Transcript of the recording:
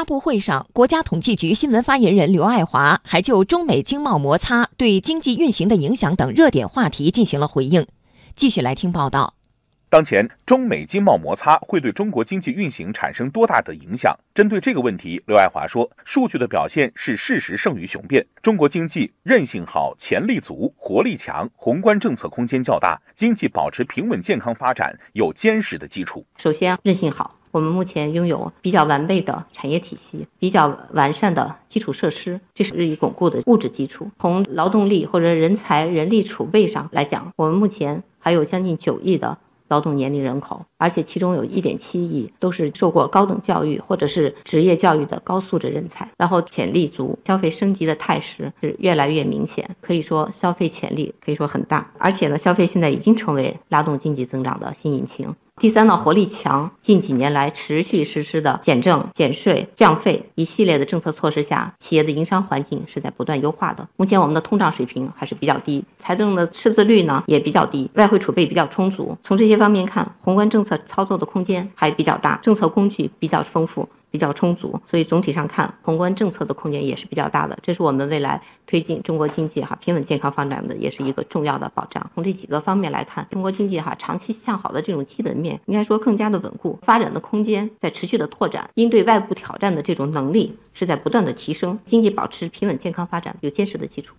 发布会上，国家统计局新闻发言人刘爱华还就中美经贸摩擦对经济运行的影响等热点话题进行了回应。继续来听报道。当前中美经贸摩擦会对中国经济运行产生多大的影响？针对这个问题，刘爱华说：“数据的表现是事实胜于雄辩，中国经济韧性好、潜力足、活力强，宏观政策空间较大，经济保持平稳健康发展有坚实的基础。首先，韧性好。”我们目前拥有比较完备的产业体系，比较完善的基础设施，这是日益巩固的物质基础。从劳动力或者人才、人力储备上来讲，我们目前还有将近九亿的劳动年龄人口，而且其中有一点七亿都是受过高等教育或者是职业教育的高素质人才。然后潜力足，消费升级的态势是越来越明显，可以说消费潜力可以说很大。而且呢，消费现在已经成为拉动经济增长的新引擎。第三呢，活力强。近几年来持续实施的减政、减税、降费一系列的政策措施下，企业的营商环境是在不断优化的。目前我们的通胀水平还是比较低，财政的赤字率呢也比较低，外汇储备比较充足。从这些方面看，宏观政策操作的空间还比较大，政策工具比较丰富。比较充足，所以总体上看，宏观政策的空间也是比较大的。这是我们未来推进中国经济哈平稳健康发展的，也是一个重要的保障。从这几个方面来看，中国经济哈长期向好的这种基本面，应该说更加的稳固，发展的空间在持续的拓展，应对外部挑战的这种能力是在不断的提升，经济保持平稳健康发展有坚实的基础。